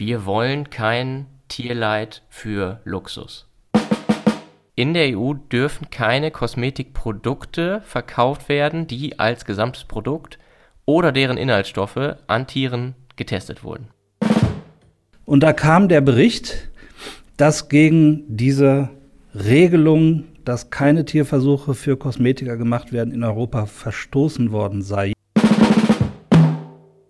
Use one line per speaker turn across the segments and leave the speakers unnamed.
Wir wollen kein Tierleid für Luxus. In der EU dürfen keine Kosmetikprodukte verkauft werden, die als gesamtes Produkt oder deren Inhaltsstoffe an Tieren getestet wurden.
Und da kam der Bericht, dass gegen diese Regelung, dass keine Tierversuche für Kosmetika gemacht werden, in Europa verstoßen worden sei.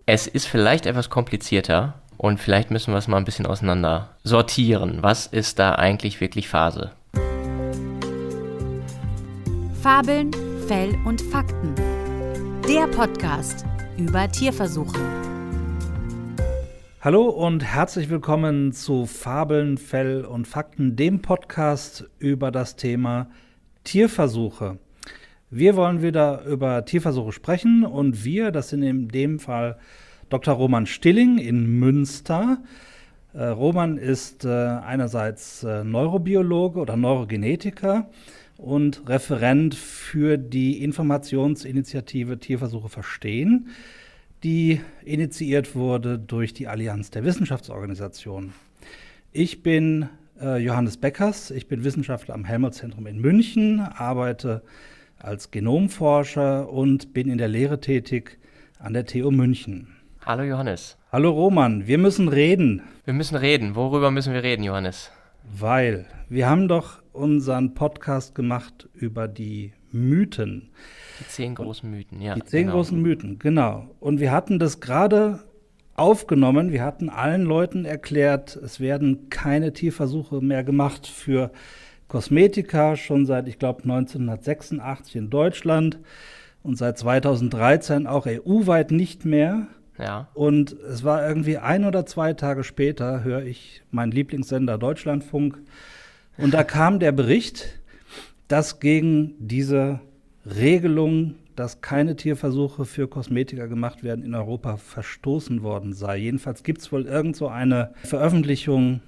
Es ist vielleicht etwas komplizierter und vielleicht müssen wir es mal ein bisschen auseinander sortieren. Was ist da eigentlich wirklich Phase?
Fabeln, Fell und Fakten. Der Podcast über Tierversuche.
Hallo und herzlich willkommen zu Fabeln, Fell und Fakten, dem Podcast über das Thema Tierversuche. Wir wollen wieder über Tierversuche sprechen und wir, das sind in dem Fall Dr. Roman Stilling in Münster. Äh, Roman ist äh, einerseits äh, Neurobiologe oder Neurogenetiker und Referent für die Informationsinitiative Tierversuche verstehen, die initiiert wurde durch die Allianz der Wissenschaftsorganisationen. Ich bin Johannes Beckers, ich bin Wissenschaftler am Helmholtz-Zentrum in München, arbeite als Genomforscher und bin in der Lehre tätig an der TU München.
Hallo Johannes.
Hallo Roman, wir müssen reden.
Wir müssen reden. Worüber müssen wir reden, Johannes?
Weil wir haben doch unseren Podcast gemacht über die Mythen.
Die zehn großen Mythen, ja.
Die zehn genau. großen Mythen, genau. Und wir hatten das gerade aufgenommen. Wir hatten allen Leuten erklärt, es werden keine Tierversuche mehr gemacht für Kosmetika, schon seit, ich glaube, 1986 in Deutschland und seit 2013 auch EU-weit nicht mehr.
Ja.
Und es war irgendwie ein oder zwei Tage später, höre ich meinen Lieblingssender Deutschlandfunk. Und da kam der Bericht, dass gegen diese Regelung, dass keine Tierversuche für Kosmetika gemacht werden, in Europa verstoßen worden sei. Jedenfalls gibt es wohl irgend so eine Veröffentlichung,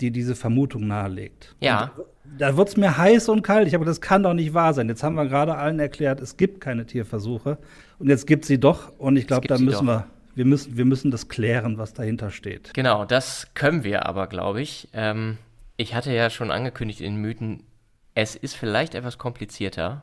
die diese Vermutung nahelegt.
Ja.
Und da wird es mir heiß und kalt. Ich habe das kann doch nicht wahr sein. Jetzt haben wir gerade allen erklärt, es gibt keine Tierversuche. Und jetzt gibt sie doch. Und ich glaube, da müssen wir, wir müssen, wir müssen das klären, was dahinter steht.
Genau, das können wir aber, glaube ich. Ähm, ich hatte ja schon angekündigt in Mythen, es ist vielleicht etwas komplizierter.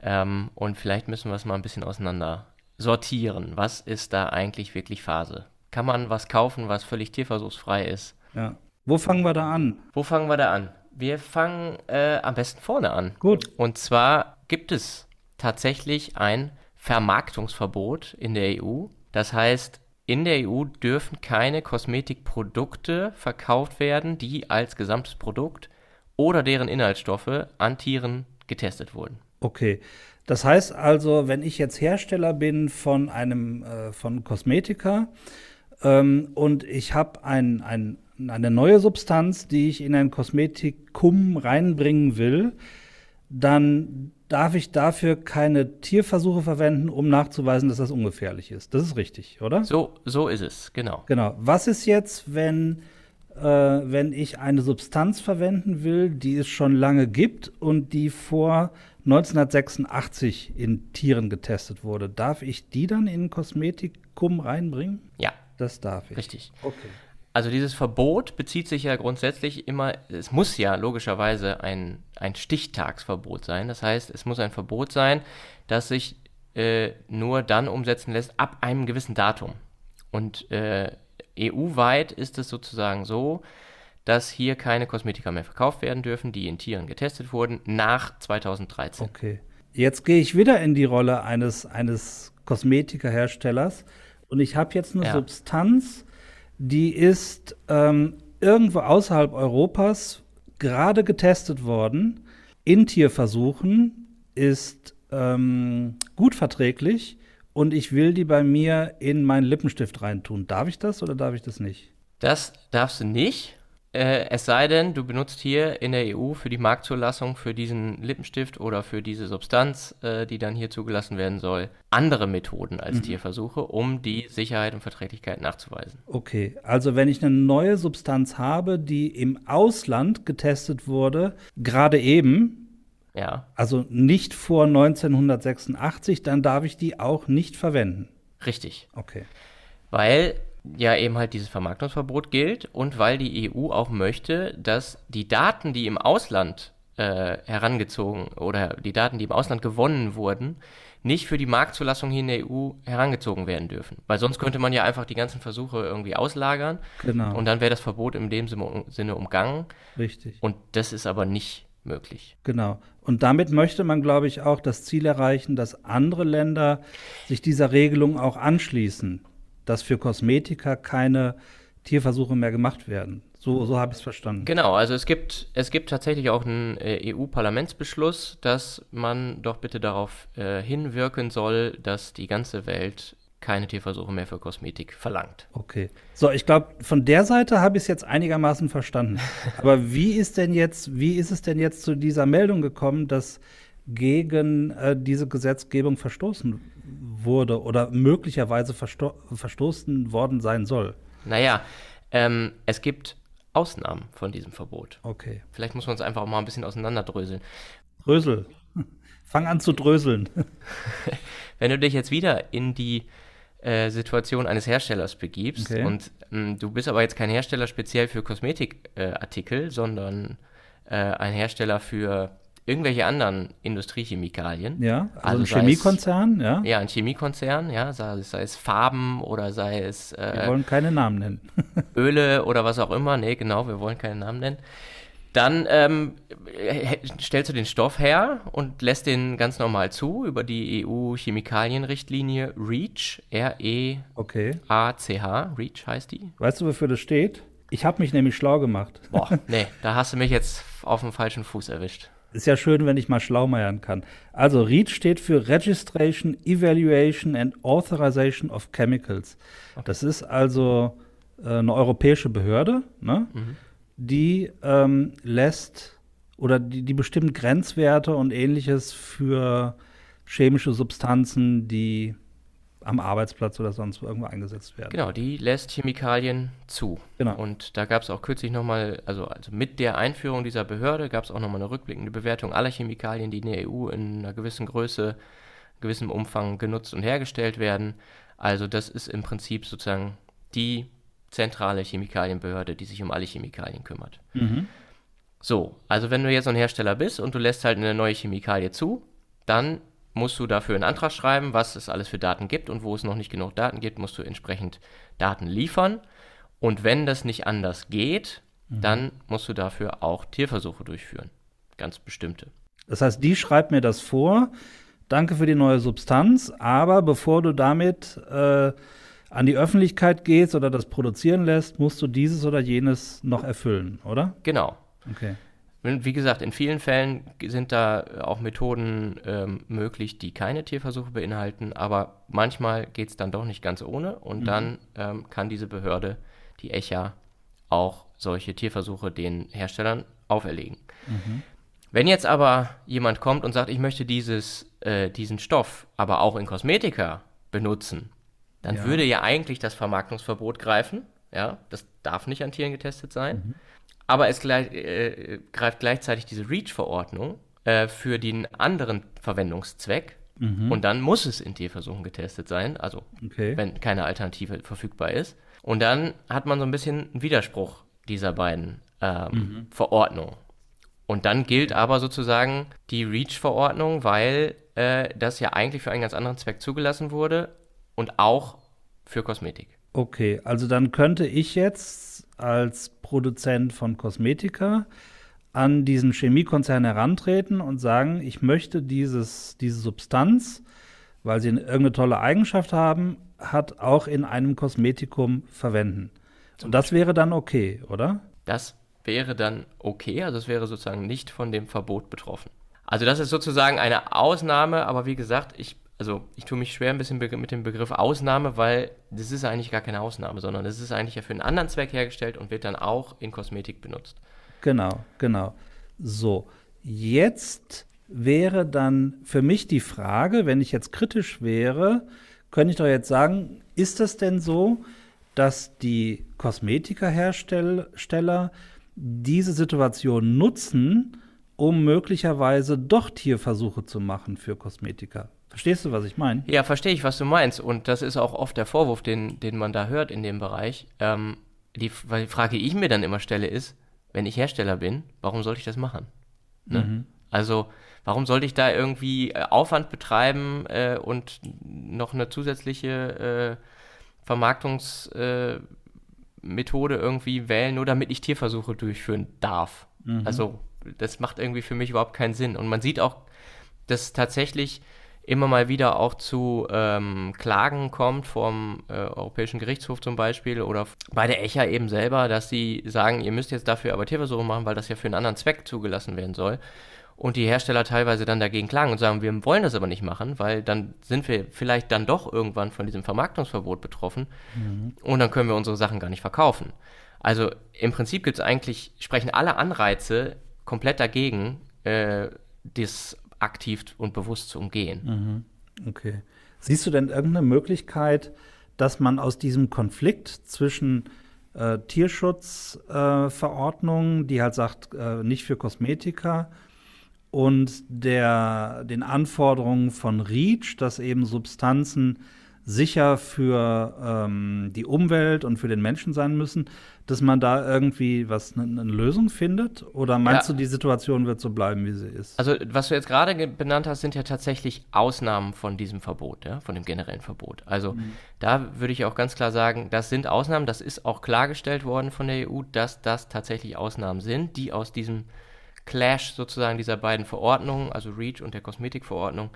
Ähm, und vielleicht müssen wir es mal ein bisschen auseinander sortieren. Was ist da eigentlich wirklich Phase? Kann man was kaufen, was völlig tierversuchsfrei ist?
Ja. Wo fangen wir da an?
Wo fangen wir da an? Wir fangen äh, am besten vorne an.
Gut.
Und zwar gibt es tatsächlich ein Vermarktungsverbot in der EU. Das heißt, in der EU dürfen keine Kosmetikprodukte verkauft werden, die als gesamtes Produkt oder deren Inhaltsstoffe an Tieren getestet wurden.
Okay. Das heißt also, wenn ich jetzt Hersteller bin von einem äh, von Kosmetika ähm, und ich habe ein, ein eine neue Substanz, die ich in ein Kosmetikum reinbringen will, dann darf ich dafür keine Tierversuche verwenden, um nachzuweisen, dass das ungefährlich ist. Das ist richtig, oder?
So, so ist es, genau.
Genau. Was ist jetzt, wenn, äh, wenn ich eine Substanz verwenden will, die es schon lange gibt und die vor 1986 in Tieren getestet wurde? Darf ich die dann in ein Kosmetikum reinbringen?
Ja.
Das darf ich.
Richtig.
Okay.
Also dieses Verbot bezieht sich ja grundsätzlich immer, es muss ja logischerweise ein, ein Stichtagsverbot sein. Das heißt, es muss ein Verbot sein, das sich äh, nur dann umsetzen lässt ab einem gewissen Datum. Und äh, EU-weit ist es sozusagen so, dass hier keine Kosmetika mehr verkauft werden dürfen, die in Tieren getestet wurden, nach 2013.
Okay. Jetzt gehe ich wieder in die Rolle eines, eines Kosmetikaherstellers und ich habe jetzt eine ja. Substanz, die ist ähm, irgendwo außerhalb Europas gerade getestet worden. In Tierversuchen ist ähm, gut verträglich und ich will die bei mir in meinen Lippenstift reintun. Darf ich das oder darf ich das nicht?
Das darfst du nicht. Äh, es sei denn, du benutzt hier in der EU für die Marktzulassung für diesen Lippenstift oder für diese Substanz, äh, die dann hier zugelassen werden soll, andere Methoden als mhm. Tierversuche, um die Sicherheit und Verträglichkeit nachzuweisen.
Okay, also wenn ich eine neue Substanz habe, die im Ausland getestet wurde, gerade eben,
ja.
also nicht vor 1986, dann darf ich die auch nicht verwenden.
Richtig.
Okay.
Weil ja eben halt dieses Vermarktungsverbot gilt und weil die EU auch möchte, dass die Daten, die im Ausland äh, herangezogen oder die Daten, die im Ausland gewonnen wurden, nicht für die Marktzulassung hier in der EU herangezogen werden dürfen. Weil sonst könnte man ja einfach die ganzen Versuche irgendwie auslagern.
Genau.
Und dann wäre das Verbot in dem Sinne umgangen.
Richtig.
Und das ist aber nicht möglich.
Genau. Und damit möchte man, glaube ich, auch das Ziel erreichen, dass andere Länder sich dieser Regelung auch anschließen, dass für Kosmetika keine Tierversuche mehr gemacht werden. So, so habe ich es verstanden.
Genau, also es gibt, es gibt tatsächlich auch einen äh, EU-Parlamentsbeschluss, dass man doch bitte darauf äh, hinwirken soll, dass die ganze Welt keine Tierversuche mehr für Kosmetik verlangt.
Okay. So, ich glaube, von der Seite habe ich es jetzt einigermaßen verstanden. Aber wie ist denn jetzt, wie ist es denn jetzt zu dieser Meldung gekommen, dass gegen äh, diese Gesetzgebung verstoßen wurde oder möglicherweise versto verstoßen worden sein soll?
Naja, ähm, es gibt Ausnahmen von diesem Verbot.
Okay.
Vielleicht muss man es einfach auch mal ein bisschen auseinanderdröseln.
Drösel. Fang an zu dröseln.
Wenn du dich jetzt wieder in die äh, Situation eines Herstellers begibst
Okay.
und mh, du bist aber jetzt kein Hersteller speziell für Kosmetikartikel, sondern äh, ein Hersteller für irgendwelche anderen Industriechemikalien.
Ja, also, ein
sei es-
Chemiekonzern, ja.
Ja, ein Chemiekonzern, ja, sei, sei es Farben oder sei es
Wir
äh,
wollen keine Namen nennen.
Öle oder was auch immer, nee, genau, wir wollen keinen Namen nennen. Dann ähm, äh, stellst du den Stoff her und lässt den ganz normal zu über die EU-Chemikalienrichtlinie REACH, R-E-A-C-H,
Okay.
REACH heißt die.
Weißt du, wofür das steht? Ich habe mich nämlich schlau gemacht.
Boah, nee, da hast du mich jetzt auf dem falschen Fuß erwischt.
Ist ja schön, wenn ich mal schlaumeiern kann. Also REACH steht für Registration, Evaluation and Authorization of Chemicals. Das ist also äh, eine europäische Behörde, ne? die ähm, lässt oder die, die bestimmt Grenzwerte und ähnliches für chemische Substanzen, die am Arbeitsplatz oder sonst wo irgendwo eingesetzt werden.
Genau, die lässt Chemikalien zu.
Genau.
Und da gab es auch kürzlich nochmal, also, also mit der Einführung dieser Behörde gab es auch nochmal eine rückblickende Bewertung aller Chemikalien, die in der EU in einer gewissen Größe, gewissem Umfang genutzt und hergestellt werden. Also das ist im Prinzip sozusagen die zentrale Chemikalienbehörde, die sich um alle Chemikalien kümmert.
Mhm.
So, also wenn du jetzt so ein Hersteller bist und du lässt halt eine neue Chemikalie zu, dann musst du dafür einen Antrag schreiben, was es alles für Daten gibt und wo es noch nicht genug Daten gibt, musst du entsprechend Daten liefern. Und wenn das nicht anders geht, dann musst du dafür auch Tierversuche durchführen. Ganz bestimmte.
Das heißt, die schreibt mir das vor. Danke für die neue Substanz, aber bevor du damit äh, an die Öffentlichkeit gehst oder das produzieren lässt, musst du dieses oder jenes noch erfüllen, oder?
Genau.
Okay.
Wie gesagt, in vielen Fällen sind da auch Methoden ähm, möglich, die keine Tierversuche beinhalten, aber manchmal geht es dann doch nicht ganz ohne und dann ähm, kann diese Behörde, die ECHA, auch solche Tierversuche den Herstellern auferlegen. Wenn jetzt aber jemand kommt und sagt, ich möchte dieses, äh, diesen Stoff aber auch in Kosmetika benutzen, dann
Ja.
würde ja eigentlich das Vermarktungsverbot greifen. Ja, das darf nicht an Tieren getestet sein. Aber es gleich, äh, greift gleichzeitig diese REACH-Verordnung äh, für den anderen Verwendungszweck. Und dann muss es in Tierversuchen getestet sein, also
Okay.
wenn keine Alternative verfügbar ist. Und dann hat man so ein bisschen einen Widerspruch dieser beiden ähm, Verordnungen. Und dann gilt aber sozusagen die REACH-Verordnung, weil äh, das ja eigentlich für einen ganz anderen Zweck zugelassen wurde und auch für Kosmetik.
Okay, also dann könnte ich jetzt als Produzent von Kosmetika an diesen Chemiekonzern herantreten und sagen, ich möchte dieses, diese Substanz, weil sie eine- irgendeine tolle Eigenschaft haben, hat auch in einem Kosmetikum verwenden. Und das wäre dann okay, oder?
Das wäre dann okay, also es wäre sozusagen nicht von dem Verbot betroffen. Also das ist sozusagen eine Ausnahme, aber wie gesagt, ich, also ich tue mich schwer ein bisschen mit dem Begriff Ausnahme, weil das ist eigentlich gar keine Ausnahme, sondern das ist eigentlich ja für einen anderen Zweck hergestellt und wird dann auch in Kosmetik benutzt.
Genau, genau. So, jetzt wäre dann für mich die Frage, wenn ich jetzt kritisch wäre, könnte ich doch jetzt sagen, ist es denn so, dass die Kosmetikahersteller diese Situation nutzen, um möglicherweise doch Tierversuche zu machen für Kosmetika? Verstehst du, was ich meine?
Ja, verstehe ich, was du meinst. Und das ist auch oft der Vorwurf, den, den man da hört in dem Bereich. Ähm, die, die Frage, die ich mir dann immer stelle, ist, wenn ich Hersteller bin, warum sollte ich das machen? Ne? Mhm. Also, warum sollte ich da irgendwie äh, Aufwand betreiben äh, und noch eine zusätzliche äh, Vermarktungsmethode äh, irgendwie wählen, nur damit ich Tierversuche durchführen darf? Mhm. Also, das macht irgendwie für mich überhaupt keinen Sinn. Und man sieht auch, dass tatsächlich immer mal wieder auch zu ähm, Klagen kommt vom äh, Europäischen Gerichtshof zum Beispiel oder bei der ECHA eben selber, dass sie sagen, ihr müsst jetzt dafür aber Tierversuche machen, weil das ja für einen anderen Zweck zugelassen werden soll. Und die Hersteller teilweise dann dagegen klagen und sagen, wir wollen das aber nicht machen, weil dann sind wir vielleicht dann doch irgendwann von diesem Vermarktungsverbot betroffen mhm. und dann können wir unsere Sachen gar nicht verkaufen. Also im Prinzip gibt es eigentlich, sprechen alle Anreize komplett dagegen, äh, das aktiv und bewusst zu umgehen.
Mhm. Okay. Siehst du denn irgendeine Möglichkeit, dass man aus diesem Konflikt zwischen äh, Tierschutzverordnungen, äh, die halt sagt, äh, nicht für Kosmetika, und der, den Anforderungen von REACH, dass eben Substanzen sicher für ähm, die Umwelt und für den Menschen sein müssen, dass man da irgendwie was eine, eine Lösung findet? Oder meinst ja. du, die Situation wird so bleiben, wie sie ist?
Also, was du jetzt gerade benannt hast, sind ja tatsächlich Ausnahmen von diesem Verbot, ja, von dem generellen Verbot. Also, mhm. da würde ich auch ganz klar sagen, das sind Ausnahmen, das ist auch klargestellt worden von der EU, dass das tatsächlich Ausnahmen sind, die aus diesem Clash sozusagen dieser beiden Verordnungen, also REACH und der Kosmetikverordnung,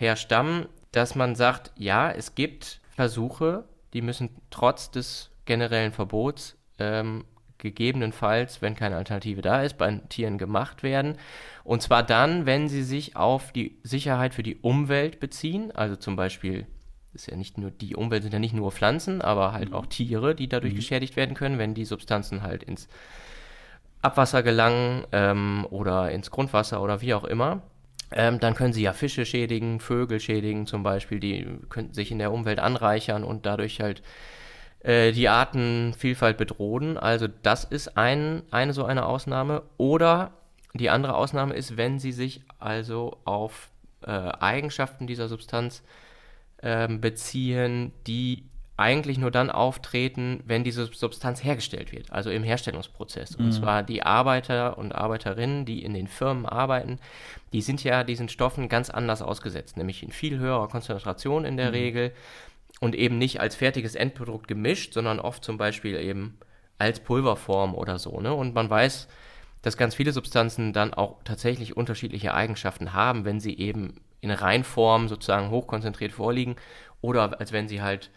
herstammen dass man sagt, ja, es gibt Versuche, die müssen trotz des generellen Verbots ähm, gegebenenfalls, wenn keine Alternative da ist, bei Tieren gemacht werden. Und zwar dann, wenn sie sich auf die Sicherheit für die Umwelt beziehen, also zum Beispiel ist ja nicht nur die Umwelt sind ja nicht nur Pflanzen, aber halt mhm. auch Tiere, die dadurch mhm. geschädigt werden können, wenn die Substanzen halt ins Abwasser gelangen ähm, oder ins Grundwasser oder wie auch immer. Ähm, dann können sie ja Fische schädigen, Vögel schädigen zum Beispiel, die könnten sich in der Umwelt anreichern und dadurch halt äh, die Artenvielfalt bedrohen. Also das ist ein, eine so eine Ausnahme. Oder die andere Ausnahme ist, wenn sie sich also auf äh, Eigenschaften dieser Substanz äh, beziehen, die eigentlich nur dann auftreten, wenn diese Substanz hergestellt wird, also im Herstellungsprozess. Und mhm. zwar die Arbeiter und Arbeiterinnen, die in den Firmen arbeiten, die sind ja diesen Stoffen ganz anders ausgesetzt, nämlich in viel höherer Konzentration in der mhm. Regel und eben nicht als fertiges Endprodukt gemischt, sondern oft zum Beispiel eben als Pulverform oder so. Ne? Und man weiß, dass ganz viele Substanzen dann auch tatsächlich unterschiedliche Eigenschaften haben, wenn sie eben in Reinform sozusagen hochkonzentriert vorliegen oder als wenn sie halt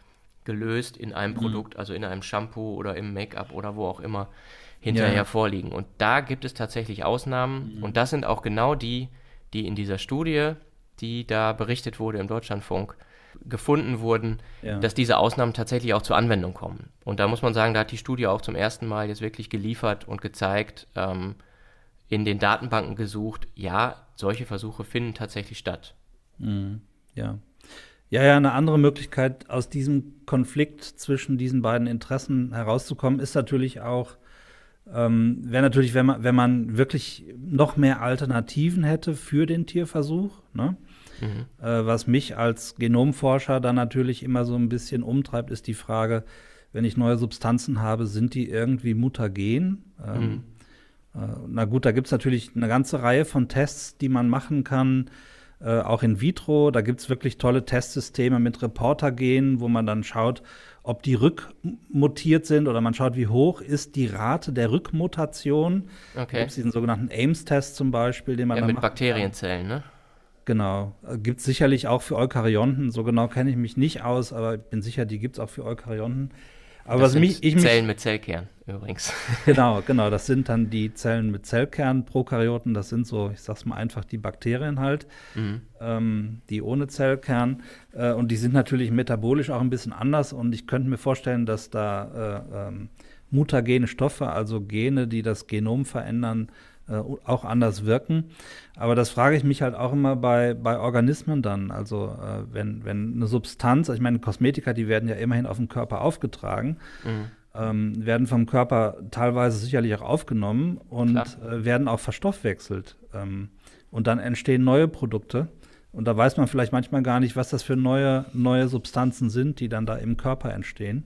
gelöst in einem mhm. Produkt, also in einem Shampoo oder im Make-up oder wo auch immer hinterher ja. vorliegen. Und da gibt es tatsächlich Ausnahmen mhm. und das sind auch genau die, die in dieser Studie, die da berichtet wurde im Deutschlandfunk, gefunden wurden, ja. dass diese Ausnahmen tatsächlich auch zur Anwendung kommen. Und da muss man sagen, da hat die Studie auch zum ersten Mal jetzt wirklich geliefert und gezeigt, ähm, in den Datenbanken gesucht, ja, solche Versuche finden tatsächlich statt.
Mhm. Ja. Ja, ja, eine andere Möglichkeit, aus diesem Konflikt zwischen diesen beiden Interessen herauszukommen, ist natürlich auch, ähm, wäre natürlich, wenn man, wenn man wirklich noch mehr Alternativen hätte für den Tierversuch, ne? Mhm. Äh, was mich als Genomforscher dann natürlich immer so ein bisschen umtreibt, ist die Frage, wenn ich neue Substanzen habe, sind die irgendwie mutagen? Ähm, mhm. äh, na gut, da gibt es natürlich eine ganze Reihe von Tests, die man machen kann äh, auch in vitro. Da gibt es wirklich tolle Testsysteme mit Reporter-Genen, wo man dann schaut, ob die rückmutiert sind oder man schaut, wie hoch ist die Rate der Rückmutation. Okay. Da gibt es diesen sogenannten Ames-Test zum Beispiel, den man
ja, mit Bakterienzellen, ne?
Genau. Gibt es sicherlich auch für Eukaryonten. So genau kenne ich mich nicht aus, aber ich bin sicher, die gibt es auch für Eukaryonten. Aber
das
was mich,
ich Zellen mit Zellkern übrigens.
Genau, genau. Das sind dann die Zellen mit Zellkern, Prokaryoten. Das sind so, ich sag's mal einfach, die Bakterien halt, mhm. ähm, die ohne Zellkern. Äh, und die sind natürlich metabolisch auch ein bisschen anders. Und ich könnte mir vorstellen, dass da äh, ähm, mutagene Stoffe, also Gene, die das Genom verändern, äh, auch anders wirken. Aber das frage ich mich halt auch immer bei, bei Organismen dann. Also äh, wenn, wenn eine Substanz, ich meine, Kosmetika, die werden ja immerhin auf den Körper aufgetragen, mhm. ähm, werden vom Körper teilweise sicherlich auch aufgenommen und äh, werden auch verstoffwechselt. Ähm, und dann entstehen neue Produkte. Und da weiß man vielleicht manchmal gar nicht, was das für neue, neue Substanzen sind, die dann da im Körper entstehen.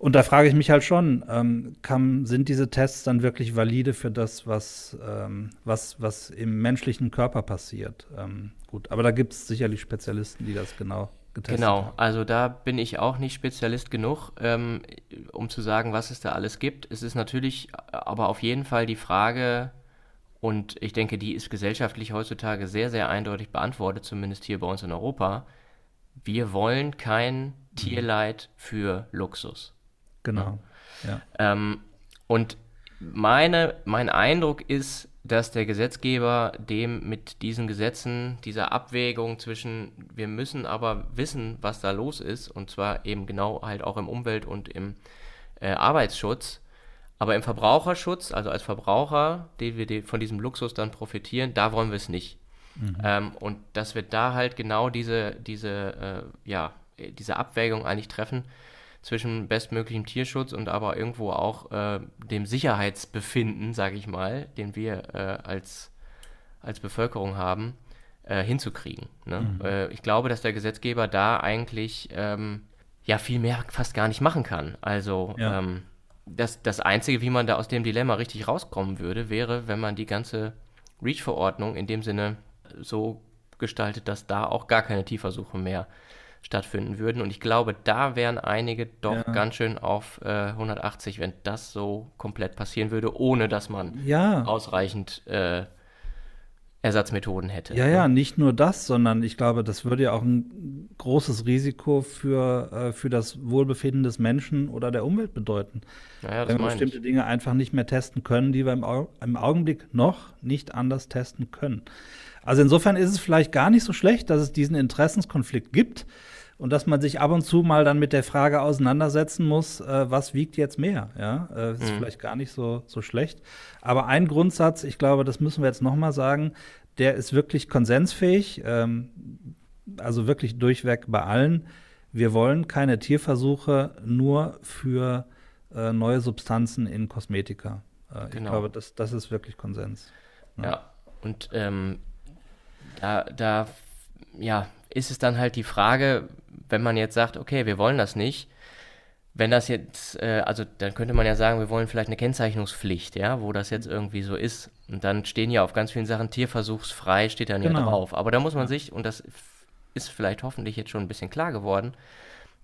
Und da frage ich mich halt schon, ähm, kann, sind diese Tests dann wirklich valide für das, was, ähm, was, was im menschlichen Körper passiert? Ähm, gut, aber da gibt es sicherlich Spezialisten, die das genau getestet
genau, haben. also da bin ich auch nicht Spezialist genug, ähm, um zu sagen, was es da alles gibt. Es ist natürlich aber auf jeden Fall die Frage, und ich denke, die ist gesellschaftlich heutzutage sehr, sehr eindeutig beantwortet, zumindest hier bei uns in Europa. Wir wollen kein Tierleid für Luxus.
Genau.
Ja. Ähm, und meine, mein Eindruck ist, dass der Gesetzgeber dem mit diesen Gesetzen, dieser Abwägung zwischen, wir müssen aber wissen, was da los ist, und zwar eben genau halt auch im Umwelt- und im äh, Arbeitsschutz, aber im Verbraucherschutz, also als Verbraucher, den wir von diesem Luxus dann profitieren, da wollen wir es nicht. Mhm. Ähm, und dass wir da halt genau diese, diese, äh, ja, diese Abwägung eigentlich treffen zwischen bestmöglichem Tierschutz und aber irgendwo auch äh, dem Sicherheitsbefinden, sage ich mal, den wir äh, als, als Bevölkerung haben, äh, hinzukriegen. Ne? Mhm. Äh, ich glaube, dass der Gesetzgeber da eigentlich ähm, ja viel mehr fast gar nicht machen kann. Also ja. ähm, das, das Einzige, wie man da aus dem Dilemma richtig rauskommen würde, wäre, wenn man die ganze REACH-Verordnung in dem Sinne so gestaltet, dass da auch gar keine Tierversuche mehr stattfinden würden. Und ich glaube, da wären einige doch ja. ganz schön auf äh, 180, wenn das so komplett passieren würde, ohne dass man ja. ausreichend äh, Ersatzmethoden hätte.
Ja, ja, nicht nur das, sondern ich glaube, das würde ja auch ein großes Risiko für, äh, für das Wohlbefinden des Menschen oder der Umwelt bedeuten. Ja, wenn wir bestimmte ich. Dinge einfach nicht mehr testen können, die wir im, Au im Augenblick noch nicht anders testen können. Also insofern ist es vielleicht gar nicht so schlecht, dass es diesen Interessenskonflikt gibt und dass man sich ab und zu mal dann mit der Frage auseinandersetzen muss, äh, was wiegt jetzt mehr? Ja, äh, ist mhm. vielleicht gar nicht so, so schlecht. Aber ein Grundsatz, ich glaube, das müssen wir jetzt nochmal sagen, der ist wirklich konsensfähig, ähm, also wirklich durchweg bei allen. Wir wollen keine Tierversuche nur für äh, neue Substanzen in Kosmetika. Äh, genau. Ich glaube, das, das ist wirklich Konsens.
Ja, ja. und ähm, da, da ja, ist es dann halt die Frage, wenn man jetzt sagt, okay, wir wollen das nicht, wenn das jetzt, äh, also dann könnte man ja sagen, wir wollen vielleicht eine Kennzeichnungspflicht, ja, wo das jetzt irgendwie so ist. Und dann stehen ja auf ganz vielen Sachen tierversuchsfrei, steht dann genau. ja drauf. Aber da muss man sich, und das ist vielleicht hoffentlich jetzt schon ein bisschen klar geworden,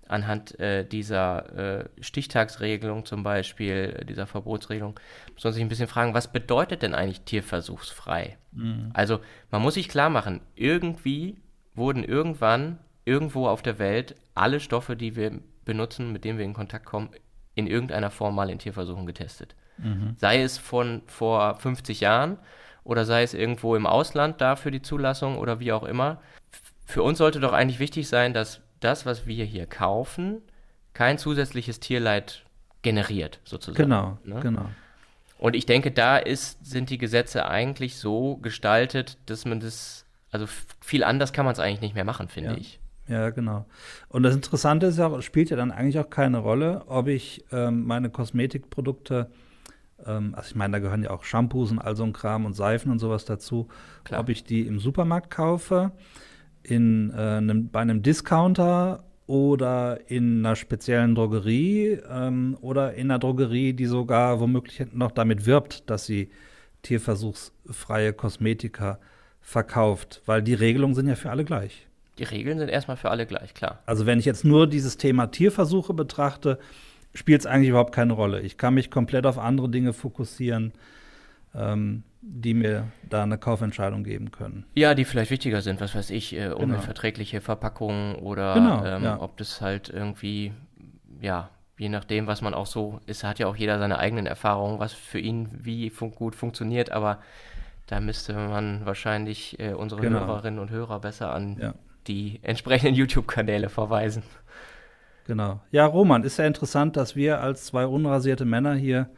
anhand äh, dieser äh, Stichtagsregelung zum Beispiel, dieser Verbotsregelung, muss man sich ein bisschen fragen, was bedeutet denn eigentlich tierversuchsfrei? Mhm. Also man muss sich klar machen, irgendwie wurden irgendwann irgendwo auf der Welt alle Stoffe, die wir benutzen, mit denen wir in Kontakt kommen, in irgendeiner Form mal in Tierversuchen getestet. Mhm. Sei es von vor 50 Jahren oder sei es irgendwo im Ausland da für die Zulassung oder wie auch immer. Für uns sollte doch eigentlich wichtig sein, dass das, was wir hier kaufen, kein zusätzliches Tierleid generiert, sozusagen.
Genau, ne? genau.
Und ich denke, da ist, sind die Gesetze eigentlich so gestaltet, dass man das, also viel anders kann man es eigentlich nicht mehr machen, finde
ja.
ich.
Ja, genau. Und das Interessante ist ja, spielt ja dann eigentlich auch keine Rolle, ob ich ähm, meine Kosmetikprodukte, ähm, also ich meine, da gehören ja auch Shampoos und all so ein Kram und Seifen und sowas dazu, Klar. ob ich die im Supermarkt kaufe, in, äh, einem, bei einem Discounter oder in einer speziellen Drogerie ähm, oder in einer Drogerie, die sogar womöglich noch damit wirbt, dass sie tierversuchsfreie Kosmetika verkauft, weil die Regelungen sind ja für alle gleich.
Die Regeln sind erstmal für alle gleich, klar.
Also wenn ich jetzt nur dieses Thema Tierversuche betrachte, spielt es eigentlich überhaupt keine Rolle. Ich kann mich komplett auf andere Dinge fokussieren, ähm, die mir da eine Kaufentscheidung geben können.
Ja, die vielleicht wichtiger sind, was weiß ich, äh, umweltverträgliche genau. Verpackungen oder genau, ähm, ja. ob das halt irgendwie, ja, je nachdem, was man auch so ist, hat ja auch jeder seine eigenen Erfahrungen, was für ihn wie fun gut funktioniert, aber da müsste man wahrscheinlich äh, unsere genau. Hörerinnen und Hörer besser an ja die entsprechenden YouTube-Kanäle verweisen.
Genau. Ja, Roman, ist ja interessant, dass wir als zwei unrasierte Männer hier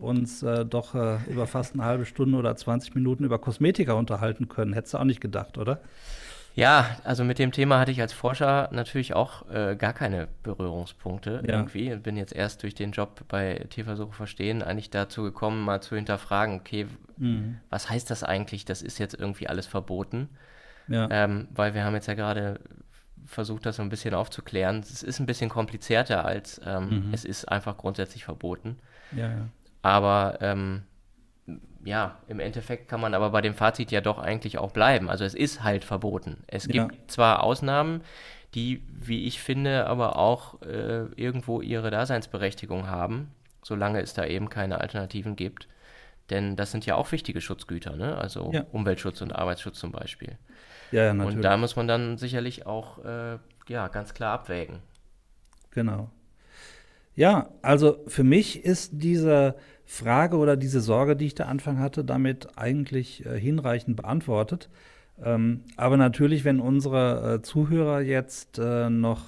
uns äh, doch äh, über fast eine halbe Stunde oder 20 Minuten über Kosmetika unterhalten können. Hättest du auch nicht gedacht, oder?
Ja, also mit dem Thema hatte ich als Forscher natürlich auch äh, gar keine Berührungspunkte ja. irgendwie. Bin jetzt erst durch den Job bei Tierversuche verstehen eigentlich dazu gekommen, mal zu hinterfragen, okay, mhm. was heißt das eigentlich? Das ist jetzt irgendwie alles verboten. Ja. Ähm, weil wir haben jetzt ja gerade versucht, das so ein bisschen aufzuklären. Es ist ein bisschen komplizierter als ähm, mhm. es ist einfach grundsätzlich verboten.
Ja, ja.
Aber ähm, ja, im Endeffekt kann man aber bei dem Fazit ja doch eigentlich auch bleiben. Also es ist halt verboten. Es gibt ja. zwar Ausnahmen, die, wie ich finde, aber auch äh, irgendwo ihre Daseinsberechtigung haben, solange es da eben keine Alternativen gibt. Denn das sind ja auch wichtige Schutzgüter, ne? also ja. Umweltschutz und Arbeitsschutz zum Beispiel.
Ja, ja, natürlich.
Und da muss man dann sicherlich auch äh, ja, ganz klar abwägen.
Genau. Ja, also für mich ist diese Frage oder diese Sorge, die ich da Anfang hatte, damit eigentlich äh, hinreichend beantwortet. Ähm, aber natürlich, wenn unsere äh, Zuhörer jetzt äh, noch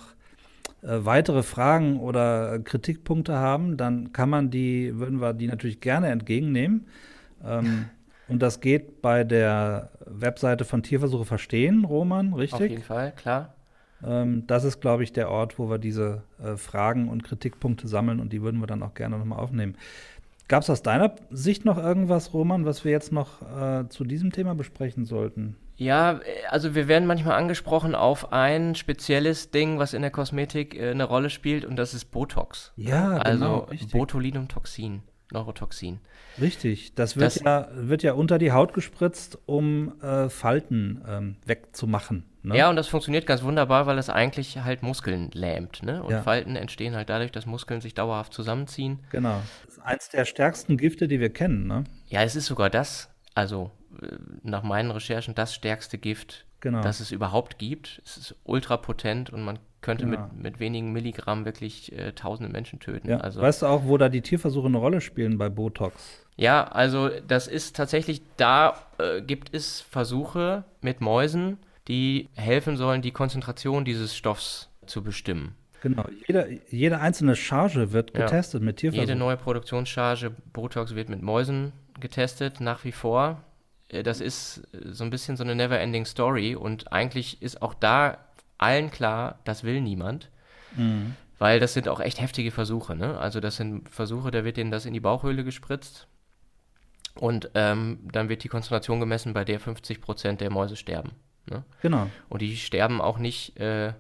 äh, weitere Fragen oder Kritikpunkte haben, dann kann man die, würden wir die natürlich gerne entgegennehmen. Ähm, und das geht bei der Webseite von Tierversuche verstehen, Roman, richtig? Auf
jeden Fall, klar.
Ähm, das ist, glaube ich, der Ort, wo wir diese äh, Fragen und Kritikpunkte sammeln und die würden wir dann auch gerne nochmal aufnehmen. Gab es aus deiner Sicht noch irgendwas, Roman, was wir jetzt noch äh, zu diesem Thema besprechen sollten?
Ja, also wir werden manchmal angesprochen auf ein spezielles Ding, was in der Kosmetik äh, eine Rolle spielt und das ist Botox.
Ja,
also
genau,
Botulinumtoxin, Neurotoxin.
Richtig, das wird, das, ja, wird ja unter die Haut gespritzt, um äh, Falten ähm, wegzumachen.
Ne? Ja, und das funktioniert ganz wunderbar, weil es eigentlich halt Muskeln lähmt. Ne? Und ja. Falten entstehen halt dadurch, dass Muskeln sich dauerhaft zusammenziehen.
Genau. Das ist eins der stärksten Gifte, die wir kennen. Ne?
Ja, es ist sogar das. Also nach meinen Recherchen das stärkste Gift, genau. das es überhaupt gibt. Es ist ultrapotent und man könnte genau. mit, mit wenigen Milligramm wirklich äh, tausende Menschen töten.
Ja. Also, weißt du auch, wo da die Tierversuche eine Rolle spielen bei Botox?
Ja, also das ist tatsächlich, da äh, gibt es Versuche mit Mäusen, die helfen sollen, die Konzentration dieses Stoffs zu bestimmen.
Genau, jede, jede einzelne Charge wird getestet
ja.
mit Tierversuchen.
Jede neue Produktionscharge Botox wird mit Mäusen getestet, nach wie vor. Äh, das ist äh, so ein bisschen so eine never-ending Story und eigentlich ist auch da allen klar, das will niemand. Mhm. Weil das sind auch echt heftige Versuche, ne? Also das sind Versuche, da wird denen das in die Bauchhöhle gespritzt und ähm, dann wird die Konzentration gemessen, bei der 50 Prozent der Mäuse sterben. Ne?
Genau.
Und die sterben auch nicht, äh,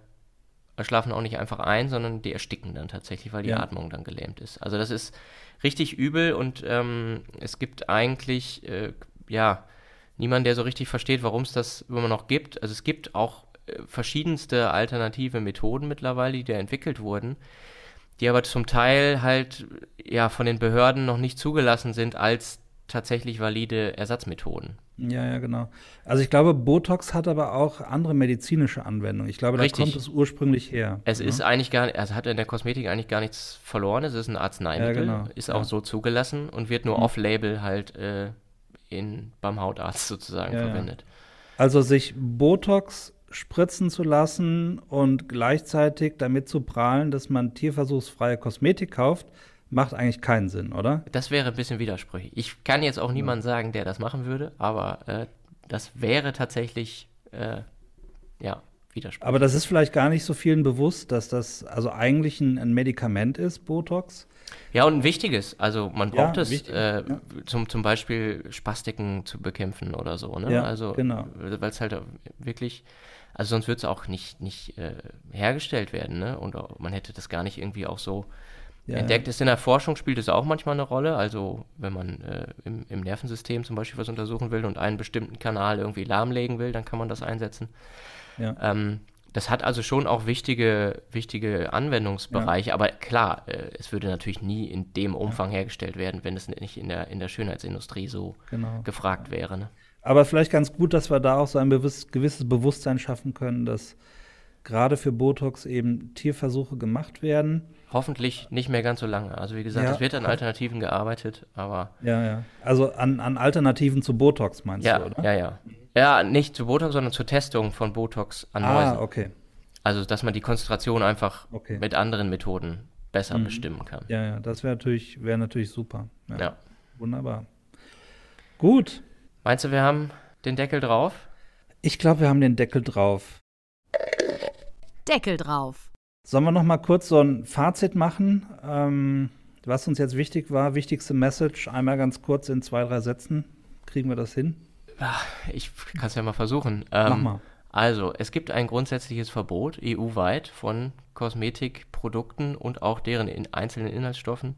schlafen auch nicht einfach ein, sondern die ersticken dann tatsächlich, weil die ja. Atmung dann gelähmt ist. Also das ist richtig übel und ähm, es gibt eigentlich, äh, ja, niemand, der so richtig versteht, warum es das immer noch gibt. Also es gibt auch äh, verschiedenste alternative Methoden mittlerweile, die da entwickelt wurden, die aber zum Teil halt ja von den Behörden noch nicht zugelassen sind als tatsächlich valide Ersatzmethoden.
Ja, ja, genau. Also ich glaube, Botox hat aber auch andere medizinische Anwendungen. Ich glaube, da Richtig. kommt es ursprünglich her.
Es ja? Ne? ist eigentlich gar also hat in der Kosmetik eigentlich gar nichts verloren. Es ist ein Arzneimittel, ja, genau. ist auch ja. so zugelassen und wird nur mhm. off-label halt äh, in, beim Hautarzt sozusagen verwendet.
Also sich Botox spritzen zu lassen und gleichzeitig damit zu prahlen, dass man tierversuchsfreie Kosmetik kauft, macht eigentlich keinen Sinn, oder?
Das wäre ein bisschen widersprüchlich. Ich kann jetzt auch niemanden sagen, der das machen würde, aber äh, das wäre tatsächlich, äh, ja, widersprüchlich.
Aber das ist vielleicht gar nicht so vielen bewusst, dass das also eigentlich ein, ein Medikament ist, Botox.
Ja, und ein wichtiges. Also man braucht ja, es äh, ja. zum, zum Beispiel Spastiken zu bekämpfen oder so. Ne?
Ja,
also,
genau.
Weil es halt wirklich, also sonst würde es auch nicht, nicht äh, hergestellt werden. Ne? Und man hätte das gar nicht irgendwie auch so ja, entdeckt. Ist in der Forschung spielt es auch manchmal eine Rolle. Also wenn man äh, im, im Nervensystem zum Beispiel was untersuchen will und einen bestimmten Kanal irgendwie lahmlegen will, dann kann man das einsetzen. Ja. Ähm, das hat also schon auch wichtige, wichtige Anwendungsbereiche, ja. aber klar, äh, es würde natürlich nie in dem Umfang hergestellt werden, wenn es nicht in der, in der Schönheitsindustrie so genau. gefragt wäre. Ne?
Aber vielleicht ganz gut, dass wir da auch so ein bewusst, gewisses Bewusstsein schaffen können, dass gerade für Botox eben Tierversuche gemacht werden.
Hoffentlich nicht mehr ganz so lange. Also wie gesagt, ja. es wird an Alternativen gearbeitet, aber.
Ja, ja. Also an, an Alternativen zu Botox meinst
ja,
du, oder?
Ja, ja. Ja, nicht zu Botox, sondern zur Testung von Botox an ah, Mäusen.
Ah, okay.
Also, dass man die Konzentration einfach okay. mit anderen Methoden besser mhm. bestimmen kann.
Ja, ja, das wäre natürlich, wär natürlich super.
Ja. ja.
Wunderbar. Gut.
Meinst du, wir haben den Deckel drauf?
Ich glaube, wir haben den Deckel drauf.
Deckel drauf.
Sollen wir noch mal kurz so ein Fazit machen, ähm, was uns jetzt wichtig war? Wichtigste Message, einmal ganz kurz in zwei, drei Sätzen. Kriegen wir das hin?
Ich kann es ja mal versuchen. Ähm,
Mach mal.
Also, es gibt ein grundsätzliches Verbot EU-weit von Kosmetikprodukten und auch deren in einzelnen Inhaltsstoffen,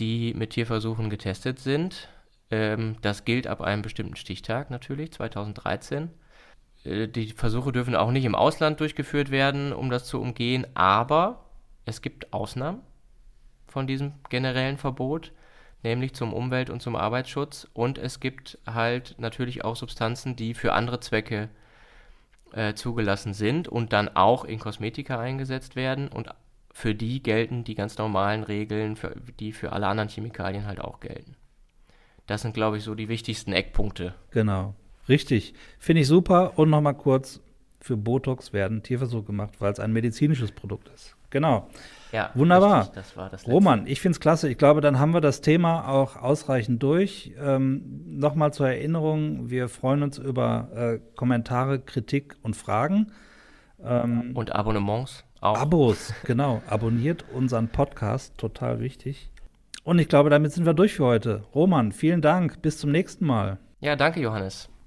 die mit Tierversuchen getestet sind. Ähm, das gilt ab einem bestimmten Stichtag natürlich, 2013. Äh, die Versuche dürfen auch nicht im Ausland durchgeführt werden, um das zu umgehen, aber es gibt Ausnahmen von diesem generellen Verbot, nämlich zum Umwelt- und zum Arbeitsschutz. Und es gibt halt natürlich auch Substanzen, die für andere Zwecke äh, zugelassen sind und dann auch in Kosmetika eingesetzt werden. Und für die gelten die ganz normalen Regeln, für, die für alle anderen Chemikalien halt auch gelten. Das sind, glaube ich, so die wichtigsten Eckpunkte.
Genau. Richtig. Finde ich super. Und nochmal kurz, für Botox werden Tierversuche gemacht, weil es ein medizinisches Produkt ist. Genau.
Ja,
Wunderbar.
richtig, das das.
Roman, ich finde es klasse. Ich glaube, dann haben wir das Thema auch ausreichend durch. Ähm, Nochmal zur Erinnerung, wir freuen uns über äh, Kommentare, Kritik und Fragen. Ähm,
Und Abonnements auch.
Abos, genau. Abonniert unseren Podcast, total wichtig. Und ich glaube, damit sind wir durch für heute. Roman, vielen Dank. Bis zum nächsten Mal.
ja, danke, Johannes.